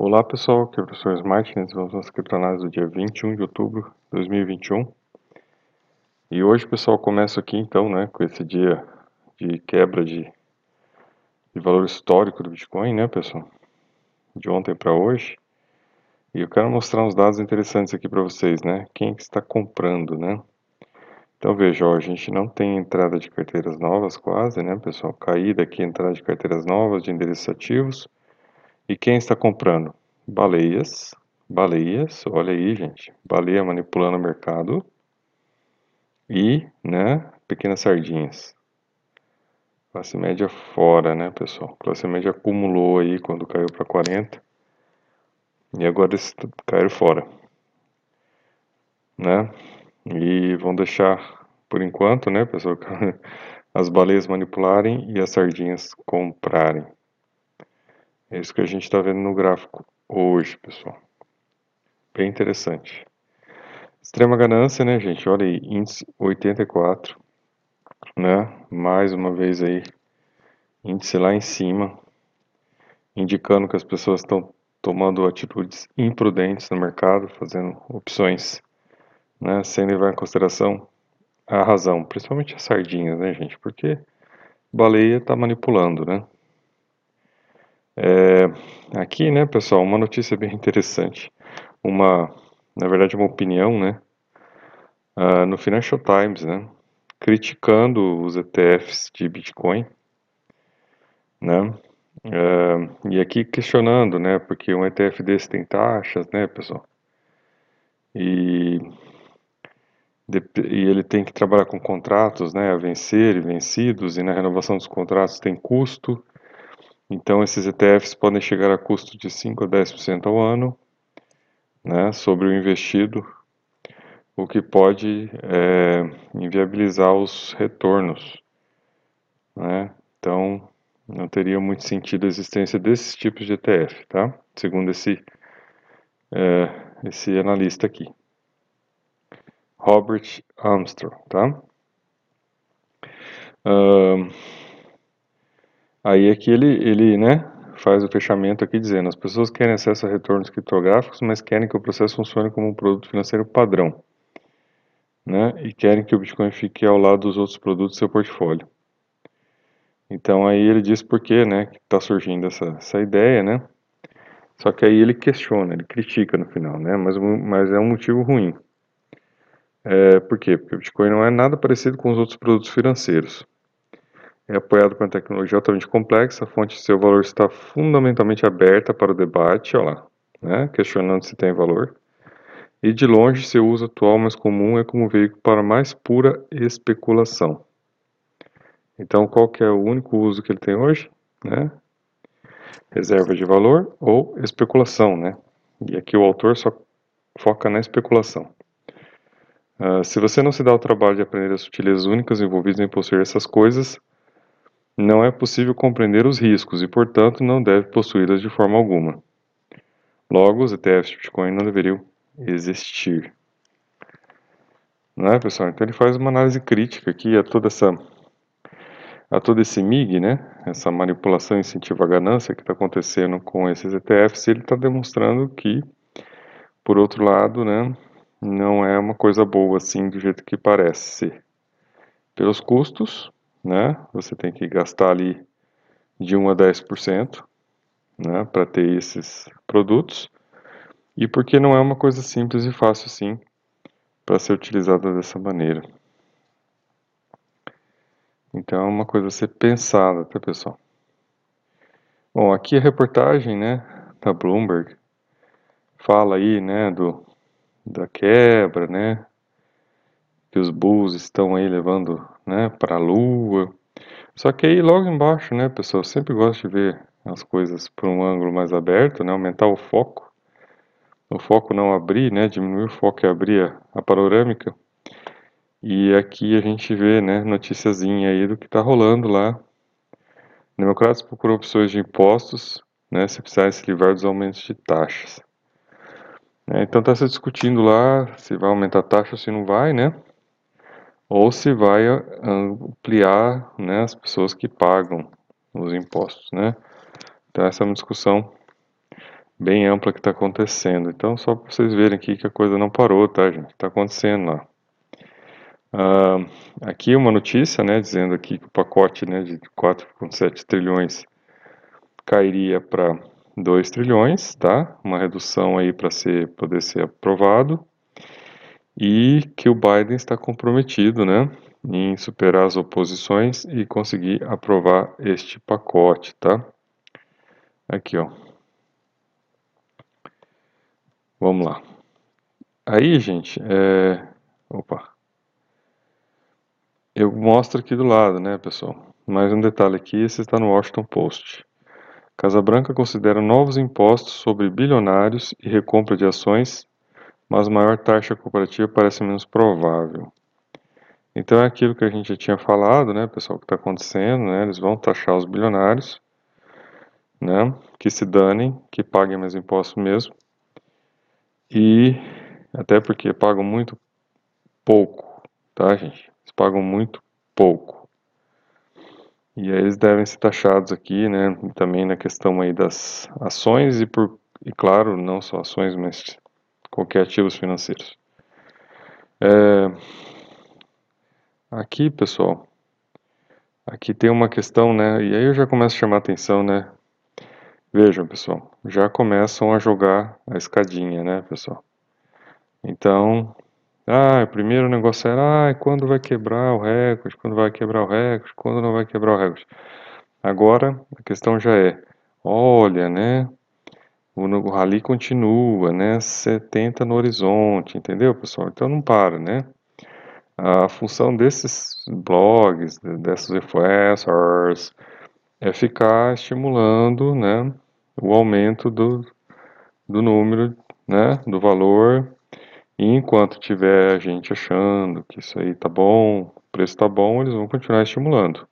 Olá pessoal, aqui é o professor Martins, vamos às criptoanálises do dia 21 de outubro de 2021 e hoje pessoal começa aqui então né, com esse dia de quebra de, de valor histórico do Bitcoin né pessoal, de ontem para hoje. E eu quero mostrar uns dados interessantes aqui para vocês, né, quem que está comprando né, então veja, ó, a gente não tem entrada de carteiras novas quase né pessoal, caída aqui entrada de carteiras novas de endereços ativos e quem está comprando? Baleias, baleias, olha aí, gente, baleia manipulando o mercado e, né, pequenas sardinhas. Classe média fora, né, pessoal? Classe média acumulou aí quando caiu para 40 e agora caíram fora, né? E vão deixar, por enquanto, né, pessoal, as baleias manipularem e as sardinhas comprarem. É isso que a gente está vendo no gráfico hoje, pessoal. Bem interessante. Extrema ganância, né, gente? Olha aí, índice 84, né? Mais uma vez aí, índice lá em cima, indicando que as pessoas estão tomando atitudes imprudentes no mercado, fazendo opções, né, sem levar em consideração a razão, principalmente as sardinhas, né, gente? Porque baleia está manipulando, né? É, aqui, né, pessoal, uma notícia bem interessante. Uma, na verdade, uma opinião, né, uh, no Financial Times, né, criticando os ETFs de Bitcoin, né, uh, e aqui questionando, né, porque um ETF desse tem taxas, né, pessoal, e, de, e ele tem que trabalhar com contratos, né, a vencer e vencidos, e na renovação dos contratos tem custo, então, esses ETFs podem chegar a custo de 5 a 10% ao ano né, sobre o investido, o que pode é, inviabilizar os retornos. Né? Então, não teria muito sentido a existência desses tipos de ETF, tá? segundo esse, é, esse analista aqui. Robert Armstrong, tá? Uh, Aí aqui ele, ele né, faz o fechamento aqui dizendo, as pessoas querem acesso a retornos criptográficos, mas querem que o processo funcione como um produto financeiro padrão. Né, e querem que o Bitcoin fique ao lado dos outros produtos do seu portfólio. Então aí ele diz por que né, está surgindo essa, essa ideia, né? Só que aí ele questiona, ele critica no final, né? Mas, mas é um motivo ruim. É, por quê? Porque o Bitcoin não é nada parecido com os outros produtos financeiros é apoiado por uma tecnologia altamente complexa, a fonte de seu valor está fundamentalmente aberta para o debate, olha né, questionando se tem valor. E de longe, seu uso atual mais comum é como veículo para mais pura especulação. Então, qual que é o único uso que ele tem hoje? Né? Reserva de valor ou especulação, né? E aqui o autor só foca na especulação. Uh, se você não se dá o trabalho de aprender as sutilezas únicas envolvidas em possuir essas coisas, não é possível compreender os riscos e, portanto, não deve possuí-las de forma alguma. Logo, os ETFs de Bitcoin não deveriam existir. Não é, pessoal? Então ele faz uma análise crítica aqui a toda essa a todo esse MIG, né? Essa manipulação incentiva a ganância que está acontecendo com esses ETFs, ele está demonstrando que, por outro lado, né, não é uma coisa boa assim do jeito que parece. Pelos custos, né? Você tem que gastar ali de 1 a 10%, né, para ter esses produtos. E porque não é uma coisa simples e fácil assim para ser utilizada dessa maneira. Então é uma coisa a ser pensada, tá pessoal? Bom, aqui a reportagem, né, da Bloomberg fala aí, né, do da quebra, né, que os bulls estão aí levando né, para a lua. Só que aí logo embaixo, né, pessoal, sempre gosto de ver as coisas por um ângulo mais aberto, né, aumentar o foco. O foco não abrir, né, diminuir o foco e abrir a, a panorâmica. E aqui a gente vê, né, noticiazinha aí do que está rolando lá. Democratas procuram opções de impostos, né, se precisarem se livrar dos aumentos de taxas. É, então está se discutindo lá se vai aumentar a taxa ou se não vai, né? Ou se vai ampliar né, as pessoas que pagam os impostos, né? Então essa é uma discussão bem ampla que está acontecendo. Então, só para vocês verem aqui que a coisa não parou, tá, gente? Está acontecendo lá. Ah, aqui uma notícia, né, dizendo aqui que o pacote né, de 4,7 trilhões cairia para 2 trilhões, tá? Uma redução aí para ser, poder ser aprovado. E que o Biden está comprometido, né, em superar as oposições e conseguir aprovar este pacote, tá? Aqui, ó. Vamos lá. Aí, gente, é... Opa. Eu mostro aqui do lado, né, pessoal? Mais um detalhe aqui, esse está no Washington Post. Casa Branca considera novos impostos sobre bilionários e recompra de ações, mas maior taxa cooperativa parece menos provável. Então é aquilo que a gente já tinha falado, né, pessoal, que está acontecendo, né? Eles vão taxar os bilionários, né? Que se danem, que paguem mais impostos mesmo. E até porque pagam muito pouco, tá, gente? Eles pagam muito pouco. E aí eles devem ser taxados aqui, né? Também na questão aí das ações e por e claro, não só ações, mas qualquer ativos financeiros. É, aqui, pessoal, aqui tem uma questão, né? E aí eu já começo a chamar atenção, né? Vejam, pessoal, já começam a jogar a escadinha, né, pessoal? Então, ah, o primeiro negócio era, ah, quando vai quebrar o recorde, quando vai quebrar o recorde, quando não vai quebrar o recorde. Agora, a questão já é, olha, né, o, rally continua, né, 70 no horizonte, entendeu, pessoal? Então não para, né? A função desses blogs, desses influencers, é ficar estimulando né, o aumento do, do número, né, do valor, e enquanto tiver gente achando que isso aí tá bom, o preço tá bom, eles vão continuar estimulando.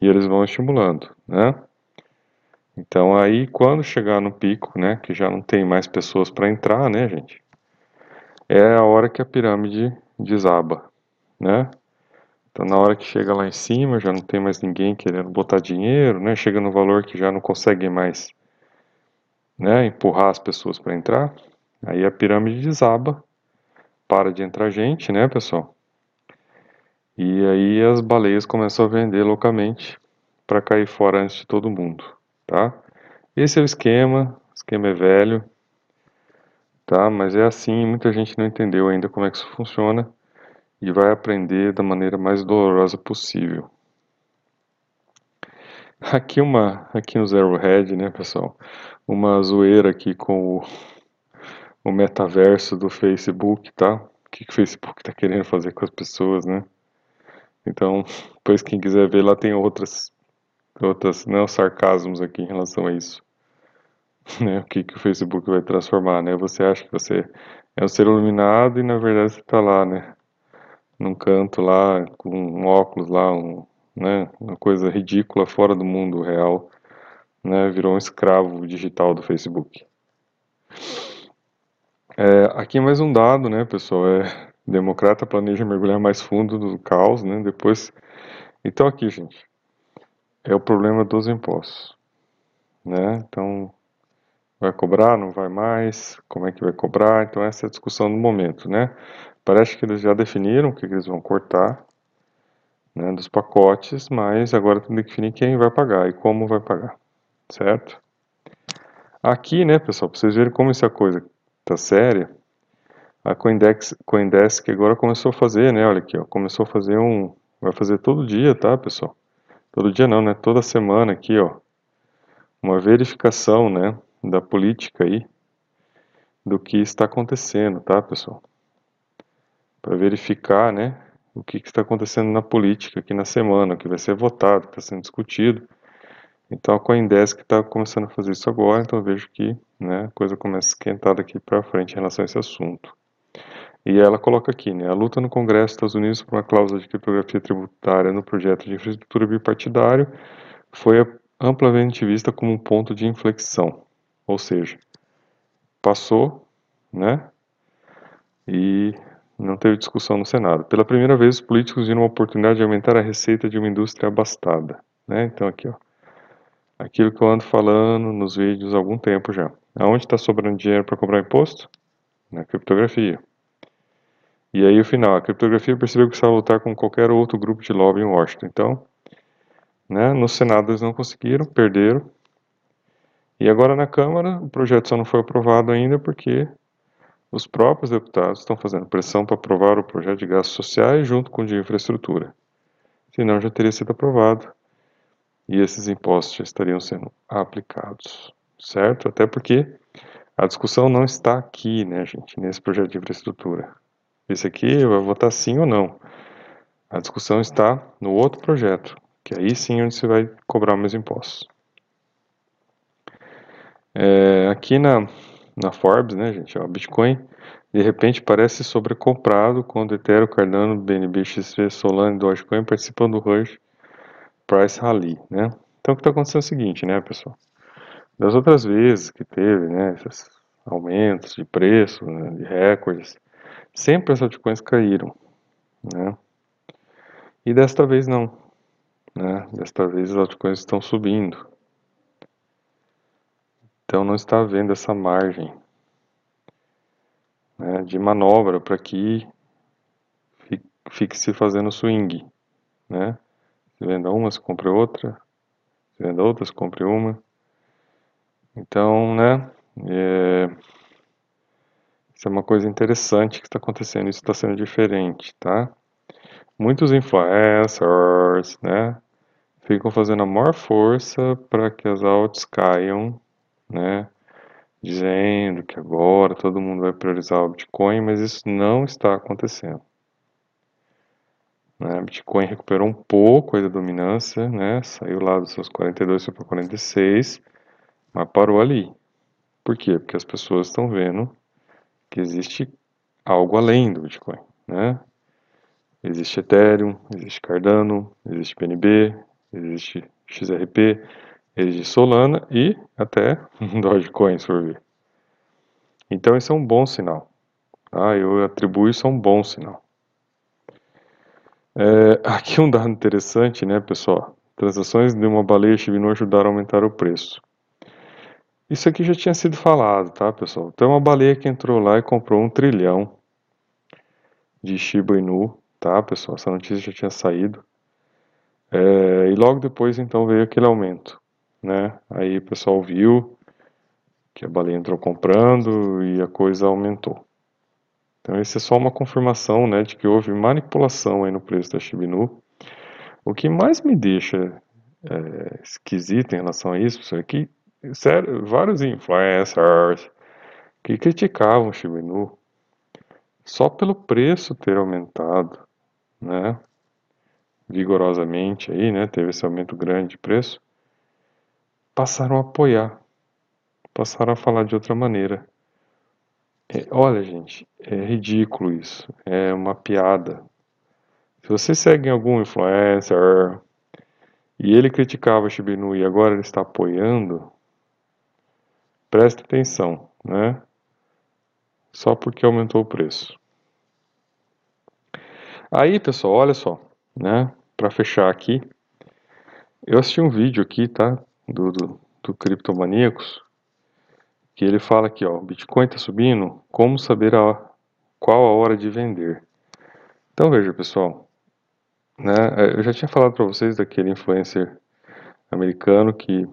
E eles vão estimulando, né? Então aí quando chegar no pico, né, que já não tem mais pessoas para entrar, né, gente? É a hora que a pirâmide desaba, né? Então, na hora que chega lá em cima, já não tem mais ninguém querendo botar dinheiro, né? Chega no valor que já não consegue mais né, empurrar as pessoas para entrar. Aí a pirâmide desaba, para de entrar gente, né, pessoal? E aí as baleias começam a vender loucamente para cair fora antes de todo mundo, tá? Esse é o esquema, o esquema é velho, tá? Mas é assim, muita gente não entendeu ainda como é que isso funciona e vai aprender da maneira mais dolorosa possível. Aqui uma, aqui no Zero Head, né, pessoal, uma zoeira aqui com o, o metaverso do Facebook, tá? O que, que o Facebook tá querendo fazer com as pessoas, né? Então, depois quem quiser ver lá tem outras, outras, né, sarcasmos aqui em relação a isso. Né, o que, que o Facebook vai transformar, né? Você acha que você é um ser iluminado e na verdade você está lá, né? num canto lá, com um óculos lá, um, né, uma coisa ridícula, fora do mundo real, né, virou um escravo digital do Facebook. É, aqui mais um dado, né, pessoal, é, democrata planeja mergulhar mais fundo do caos, né, depois, então aqui, gente, é o problema dos impostos, né, então, vai cobrar, não vai mais, como é que vai cobrar, então essa é a discussão do momento, né, Parece que eles já definiram o que eles vão cortar né, dos pacotes, mas agora tem que definir quem vai pagar e como vai pagar, certo? Aqui, né, pessoal, para vocês verem como essa coisa tá séria, a Coindex, Coindesk agora começou a fazer, né, olha aqui, ó, começou a fazer um, vai fazer todo dia, tá, pessoal? Todo dia não, né, toda semana aqui, ó, uma verificação, né, da política aí, do que está acontecendo, tá, pessoal? para verificar né, o que, que, está acontecendo na política aqui na semana, o que vai ser votado, o que está sendo discutido. Então a Coindesk está começando a fazer isso agora, então vejo que né, a coisa começa a esquentar daqui para frente em relação a esse assunto. E ela coloca aqui, né, a luta no Congresso dos Estados Unidos por uma cláusula de criptografia tributária no projeto de infraestrutura bipartidário foi amplamente vista como um ponto de inflexão, ou seja, passou, né, e não teve discussão no Senado. Pela primeira vez, os políticos viram uma oportunidade de aumentar a receita de uma indústria abastada. Né? Então, aqui, ó, aquilo que eu ando falando nos vídeos há algum tempo já. Aonde está sobrando dinheiro para cobrar imposto? Na criptografia. E aí o final, a criptografia percebeu que estava lutar com qualquer outro grupo de lobby em Washington. Então, né, no Senado eles não conseguiram, perderam. E agora na Câmara o projeto só não foi aprovado ainda porque os próprios deputados estão fazendo pressão para aprovar o projeto de gastos sociais junto com o de infraestrutura. Senão já teria sido aprovado e esses impostos já estariam sendo aplicados, certo? Até porque a discussão não está aqui, né, gente, nesse projeto de infraestrutura. Esse aqui vai votar sim ou não. A discussão está no outro projeto, que aí sim é onde você vai cobrar meus impostos. É, aqui na, na Forbes, né, gente, ó, Bitcoin de repente parece sobrecomprado quando Ethereum, Cardano, BNB, XP, Solana e Dogecoin participam do Rush Price Rally, né? Então o que está acontecendo é o seguinte, né, pessoal? Das outras vezes que teve, né, esses aumentos de preço, né, de recordes, sempre as altcoins caíram, né? E desta vez não, né? Desta vez as altcoins estão subindo. Então não está havendo essa margem né, de manobra para que fique se fazendo swing, né? Se venda uma, se compre outra, se venda outra, se compre uma. Então, né? É, isso é uma coisa interessante que está acontecendo, isso está sendo diferente, tá? Muitos influencers, né? Ficam fazendo a maior força para que as altas caiam, né? Dizendo que agora todo mundo vai priorizar o Bitcoin, mas isso não está acontecendo. Né? Bitcoin recuperou um pouco da dominância, né? saiu lá dos seus 42 para 46, mas parou ali. Por quê? Porque as pessoas estão vendo que existe algo além do Bitcoin. Né? Existe Ethereum, existe Cardano, existe PNB, existe XRP, existe Solana e até Dogecoin, se for ver. Então, isso é um bom sinal. Tá? Eu atribuo isso a um bom sinal. É, aqui um dado interessante, né, pessoal? Transações de uma baleia Shibinu ajudaram a aumentar o preço. Isso aqui já tinha sido falado, tá, pessoal? Então, uma baleia que entrou lá e comprou um trilhão de Shiba Inu, tá, pessoal? Essa notícia já tinha saído. É, e logo depois, então, veio aquele aumento, né? Aí o pessoal viu que a baleia entrou comprando e a coisa aumentou. Então, isso é só uma confirmação né, de que houve manipulação aí no preço da Shibinu. O que mais me deixa é, esquisito em relação a isso é que sério, vários influencers que criticavam o Shibinu só pelo preço ter aumentado, né, vigorosamente aí, né, teve esse aumento grande de preço, passaram a apoiar, passaram a falar de outra maneira. É, olha, gente, é ridículo isso. É uma piada. Se você segue algum influencer e ele criticava Shibinu e agora ele está apoiando, preste atenção, né? Só porque aumentou o preço. Aí, pessoal, olha só, né? Para fechar aqui, eu assisti um vídeo aqui, tá? Do, do, do Criptomaníacos que ele fala aqui, ó, Bitcoin está subindo, como saber a, qual a hora de vender? Então veja, pessoal, né, eu já tinha falado para vocês daquele influencer americano que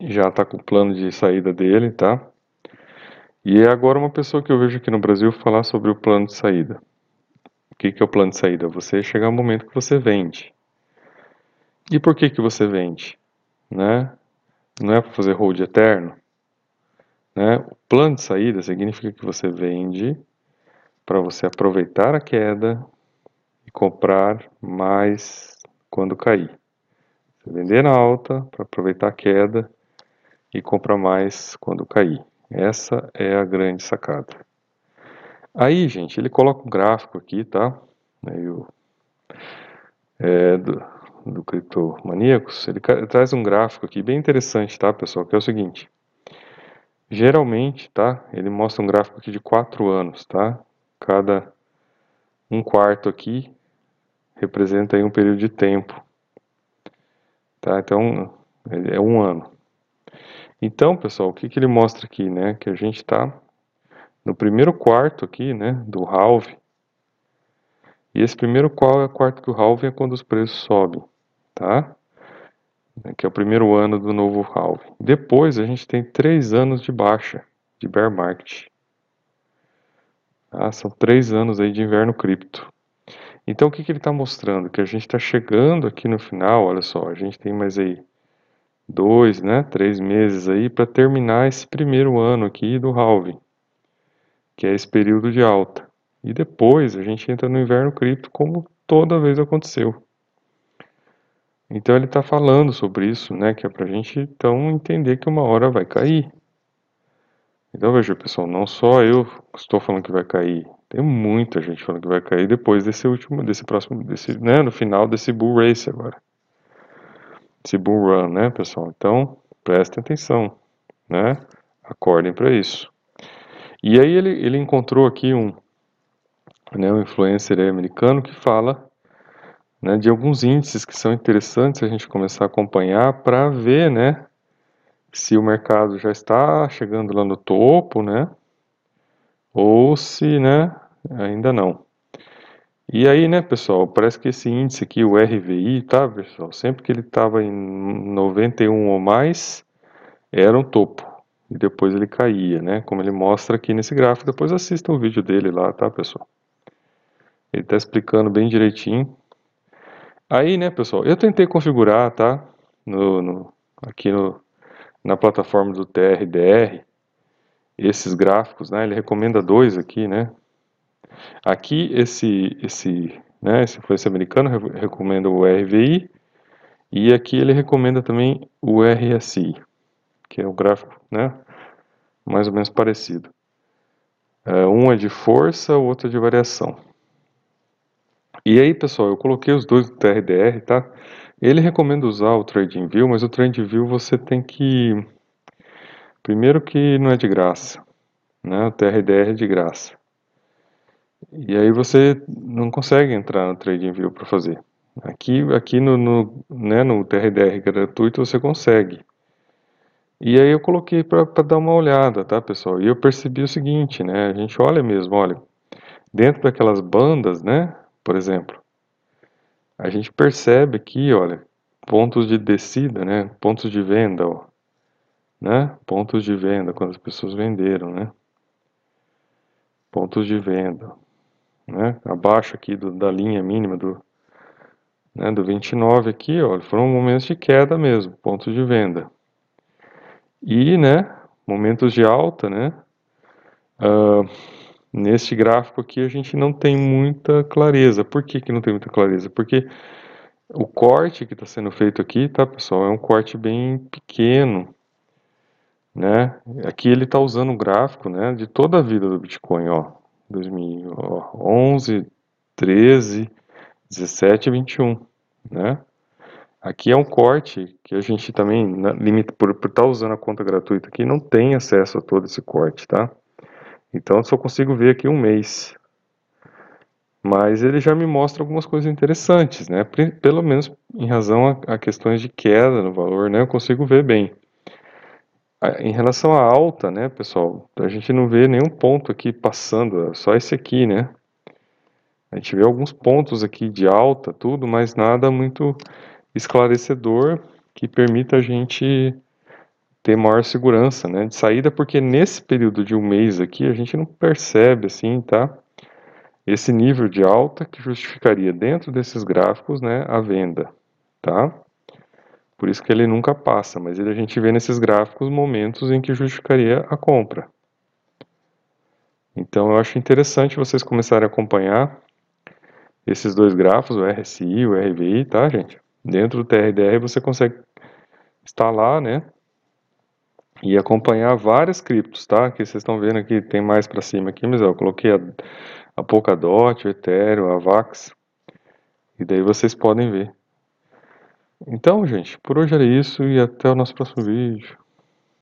já está com o plano de saída dele, tá? E é agora uma pessoa que eu vejo aqui no Brasil falar sobre o plano de saída. O que, que é o plano de saída? Você chegar um momento que você vende. E por que que você vende? Né? Não é para fazer hold eterno? Né? O plano de saída significa que você vende para você aproveitar a queda e comprar mais quando cair. Você vender na alta para aproveitar a queda e comprar mais quando cair. Essa é a grande sacada. Aí, gente, ele coloca um gráfico aqui, tá? Aí o, é, do, do Criptomaníacos, ele traz um gráfico aqui bem interessante, tá, pessoal? Que é o seguinte. Geralmente, tá? Ele mostra um gráfico aqui de 4 anos, tá? Cada um quarto aqui representa aí um período de tempo, tá? Então, é um ano. Então, pessoal, o que, que ele mostra aqui, né? Que a gente está no primeiro quarto aqui, né, do halve. E esse primeiro quarto do halve é quando os preços sobem, tá? Que é o primeiro ano do novo halve. Depois a gente tem três anos de baixa, de bear market. Ah, são três anos aí de inverno cripto. Então o que, que ele está mostrando? Que a gente está chegando aqui no final, olha só, a gente tem mais aí dois, né, três meses aí para terminar esse primeiro ano aqui do halving, que é esse período de alta. E depois a gente entra no inverno cripto como toda vez aconteceu. Então ele está falando sobre isso, né, que é para a gente então entender que uma hora vai cair. Então veja pessoal, não só eu estou falando que vai cair, tem muita gente falando que vai cair depois desse último, desse próximo, desse, né, no final desse bull race agora bull run, né, pessoal? Então, prestem atenção, né? Acordem para isso. E aí ele, ele encontrou aqui um, né, um influencer americano que fala né, de alguns índices que são interessantes a gente começar a acompanhar para ver, né, se o mercado já está chegando lá no topo, né, ou se, né, ainda não. E aí, né, pessoal, parece que esse índice aqui, o RVI, tá, pessoal, sempre que ele estava em 91 ou mais, era um topo. E depois ele caía, né, como ele mostra aqui nesse gráfico. Depois assista o vídeo dele lá, tá, pessoal? Ele está explicando bem direitinho. Aí, né, pessoal, eu tentei configurar, tá, no, no aqui no, na plataforma do TRDR, esses gráficos, né, ele recomenda dois aqui, né, Aqui esse esse né, esse influência americano recomenda o RVI e aqui ele recomenda também o RSI, que é o gráfico, né, mais ou menos parecido. É, um é de força, o outro é de variação. E aí, pessoal, eu coloquei os dois do TRDR, tá? Ele recomenda usar o TradingView, mas o TradingView você tem que primeiro que não é de graça, né? O TRDR é de graça. E aí você não consegue entrar no TradingView para fazer. Aqui, aqui no, no, né, no TRDR gratuito você consegue. E aí eu coloquei para dar uma olhada, tá, pessoal? E eu percebi o seguinte, né? A gente olha mesmo, olha, dentro daquelas bandas, né? Por exemplo, a gente percebe aqui, olha, pontos de descida, né? Pontos de venda, ó, né? Pontos de venda quando as pessoas venderam, né? Pontos de venda né, abaixo aqui do, da linha mínima do, né, do 29 aqui, ó, foram momentos de queda mesmo, pontos de venda. E, né, momentos de alta, né, uh, neste gráfico aqui a gente não tem muita clareza. Por que, que não tem muita clareza? Porque o corte que está sendo feito aqui, tá, pessoal, é um corte bem pequeno, né? Aqui ele está usando o gráfico, né, de toda a vida do Bitcoin, ó. 2011, 13, 17 e 21, né? Aqui é um corte que a gente também, limita, por estar tá usando a conta gratuita aqui, não tem acesso a todo esse corte, tá? Então eu só consigo ver aqui um mês. Mas ele já me mostra algumas coisas interessantes, né? Pelo menos em razão a, a questões de queda no valor, né? Eu consigo ver bem. Em relação à alta, né, pessoal, a gente não vê nenhum ponto aqui passando, é só esse aqui, né? A gente vê alguns pontos aqui de alta, tudo, mas nada muito esclarecedor que permita a gente ter maior segurança, né, de saída, porque nesse período de um mês aqui a gente não percebe assim, tá? Esse nível de alta que justificaria dentro desses gráficos, né, a venda, tá? Por isso que ele nunca passa, mas a gente vê nesses gráficos momentos em que justificaria a compra. Então eu acho interessante vocês começarem a acompanhar esses dois gráficos, o RSI e o RVI, tá, gente? Dentro do TRDR você consegue instalar, né? E acompanhar várias criptos, tá? Que vocês estão vendo aqui, tem mais para cima aqui, mas eu coloquei a, a Polkadot, o Ethereum, a Vax. E daí vocês podem ver. Então, gente, por hoje era isso e até o nosso próximo vídeo.